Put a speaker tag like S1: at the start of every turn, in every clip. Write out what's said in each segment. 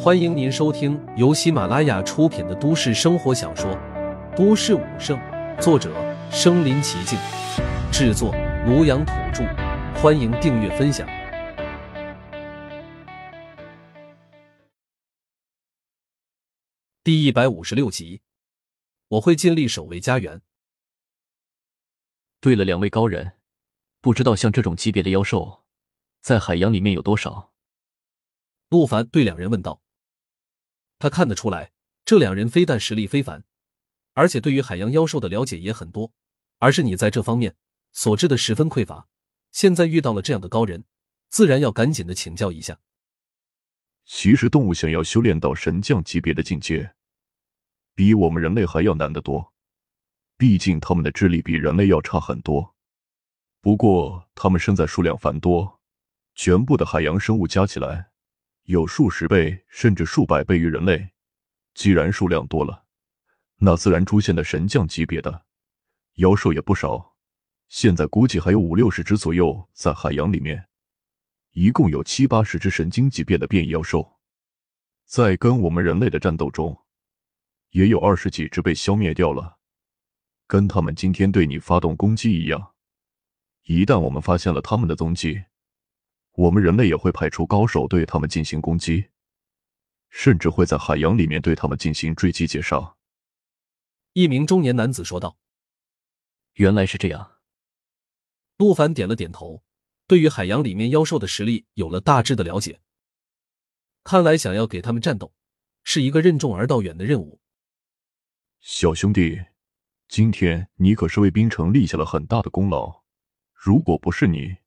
S1: 欢迎您收听由喜马拉雅出品的都市生活小说《都市武圣》，作者：身临其境，制作：庐阳土著。欢迎订阅分享。第一百五十六集，我会尽力守卫家园。
S2: 对了，两位高人，不知道像这种级别的妖兽，在海洋里面有多少？
S1: 陆凡对两人问道。他看得出来，这两人非但实力非凡，而且对于海洋妖兽的了解也很多，而是你在这方面所知的十分匮乏。现在遇到了这样的高人，自然要赶紧的请教一下。
S3: 其实，动物想要修炼到神将级别的境界，比我们人类还要难得多。毕竟，他们的智力比人类要差很多。不过，他们身在数量繁多，全部的海洋生物加起来。有数十倍甚至数百倍于人类，既然数量多了，那自然出现的神将级别的妖兽也不少。现在估计还有五六十只左右在海洋里面，一共有七八十只神经级别的变异妖兽，在跟我们人类的战斗中，也有二十几只被消灭掉了，跟他们今天对你发动攻击一样。一旦我们发现了他们的踪迹，我们人类也会派出高手对他们进行攻击，甚至会在海洋里面对他们进行追击截杀。
S1: 一名中年男子说道：“
S2: 原来是这样。”
S1: 陆凡点了点头，对于海洋里面妖兽的实力有了大致的了解。看来想要给他们战斗，是一个任重而道远的任务。
S3: 小兄弟，今天你可是为冰城立下了很大的功劳，如果不是你……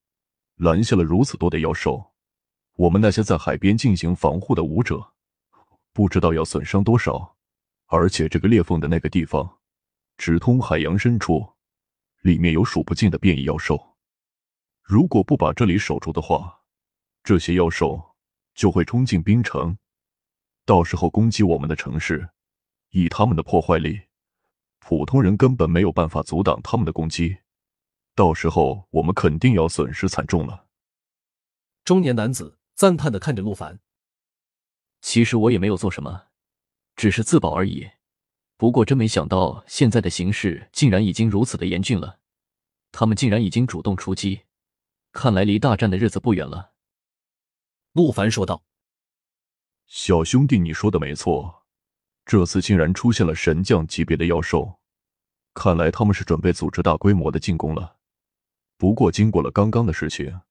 S3: 拦下了如此多的妖兽，我们那些在海边进行防护的武者，不知道要损伤多少。而且这个裂缝的那个地方，直通海洋深处，里面有数不尽的变异妖兽。如果不把这里守住的话，这些妖兽就会冲进冰城，到时候攻击我们的城市。以他们的破坏力，普通人根本没有办法阻挡他们的攻击。到时候我们肯定要损失惨重了。
S1: 中年男子赞叹的看着陆凡。
S2: 其实我也没有做什么，只是自保而已。不过真没想到，现在的形势竟然已经如此的严峻了。他们竟然已经主动出击，看来离大战的日子不远了。
S1: 陆凡说道：“
S3: 小兄弟，你说的没错，这次竟然出现了神将级别的妖兽，看来他们是准备组织大规模的进攻了。”不过，经过了刚刚的事情，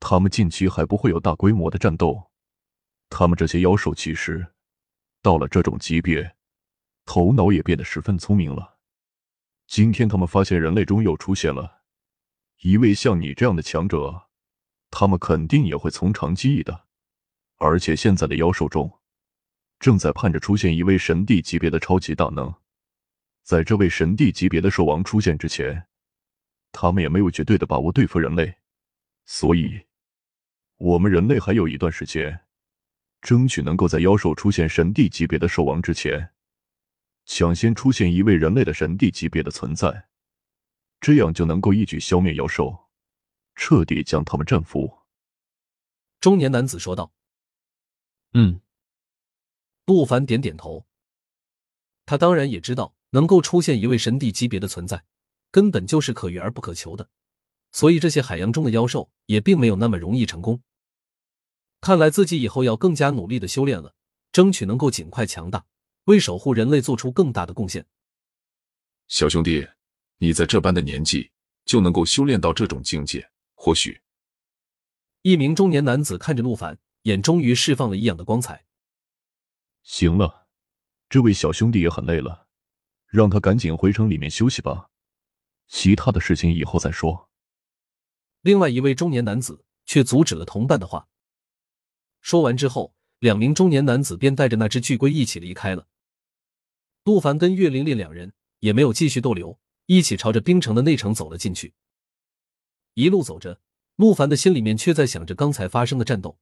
S3: 他们近期还不会有大规模的战斗。他们这些妖兽其实到了这种级别，头脑也变得十分聪明了。今天他们发现人类中又出现了一位像你这样的强者，他们肯定也会从长计议的。而且现在的妖兽中，正在盼着出现一位神帝级别的超级大能。在这位神帝级别的兽王出现之前。他们也没有绝对的把握对付人类，所以，我们人类还有一段时间，争取能够在妖兽出现神帝级别的兽王之前，抢先出现一位人类的神帝级别的存在，这样就能够一举消灭妖兽，彻底将他们战服。
S1: 中年男子说道：“
S2: 嗯。”
S1: 陆凡点点头，他当然也知道能够出现一位神帝级别的存在。根本就是可遇而不可求的，所以这些海洋中的妖兽也并没有那么容易成功。看来自己以后要更加努力的修炼了，争取能够尽快强大，为守护人类做出更大的贡献。
S4: 小兄弟，你在这般的年纪就能够修炼到这种境界，或许……
S1: 一名中年男子看着陆凡，眼终于释放了异样的光彩。
S3: 行了，这位小兄弟也很累了，让他赶紧回城里面休息吧。其他的事情以后再说。
S1: 另外一位中年男子却阻止了同伴的话。说完之后，两名中年男子便带着那只巨龟一起离开了。陆凡跟岳玲玲两人也没有继续逗留，一起朝着冰城的内城走了进去。一路走着，陆凡的心里面却在想着刚才发生的战斗。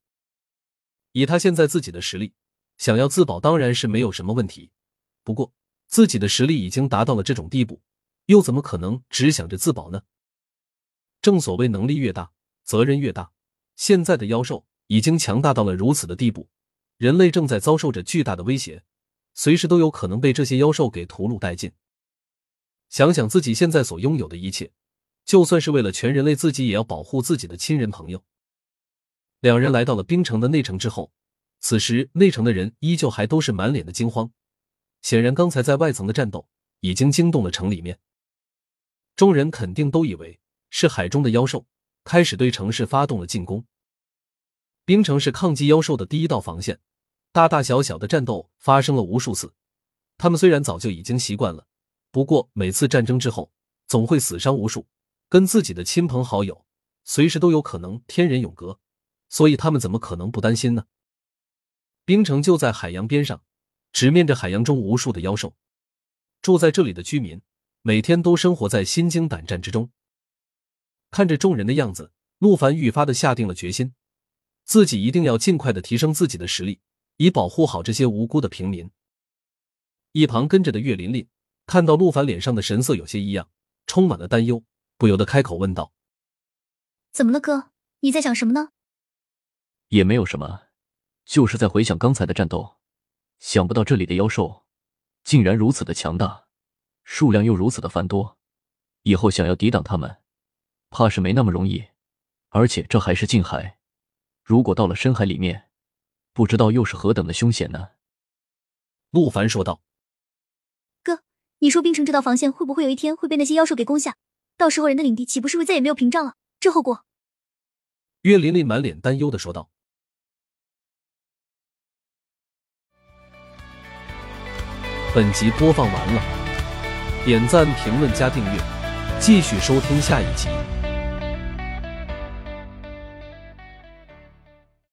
S1: 以他现在自己的实力，想要自保当然是没有什么问题。不过，自己的实力已经达到了这种地步。又怎么可能只想着自保呢？正所谓能力越大，责任越大。现在的妖兽已经强大到了如此的地步，人类正在遭受着巨大的威胁，随时都有可能被这些妖兽给屠戮殆尽。想想自己现在所拥有的一切，就算是为了全人类，自己也要保护自己的亲人朋友。两人来到了冰城的内城之后，此时内城的人依旧还都是满脸的惊慌，显然刚才在外层的战斗已经惊动了城里面。众人肯定都以为是海中的妖兽开始对城市发动了进攻。冰城是抗击妖兽的第一道防线，大大小小的战斗发生了无数次。他们虽然早就已经习惯了，不过每次战争之后总会死伤无数，跟自己的亲朋好友随时都有可能天人永隔。所以他们怎么可能不担心呢？冰城就在海洋边上，直面着海洋中无数的妖兽。住在这里的居民每天都生活在心惊胆战之中。看着众人的样子，陆凡愈发的下定了决心，自己一定要尽快的提升自己的实力，以保护好这些无辜的平民。一旁跟着的岳琳琳看到陆凡脸上的神色有些异样，充满了担忧，不由得开口问道：“
S5: 怎么了，哥？你在想什么呢？”
S2: 也没有什么，就是在回想刚才的战斗，想不到这里的妖兽竟然如此的强大，数量又如此的繁多，以后想要抵挡他们，怕是没那么容易。而且这还是近海，如果到了深海里面，不知道又是何等的凶险呢？
S1: 陆凡说道：“
S5: 哥，你说冰城这道防线会不会有一天会被那些妖兽给攻下？到时候人的领地岂不是会再也没有屏障了？这后果……”
S1: 岳琳琳满脸担忧的说道。本集播放完了，点赞、评论、加订阅，继续收听下一集。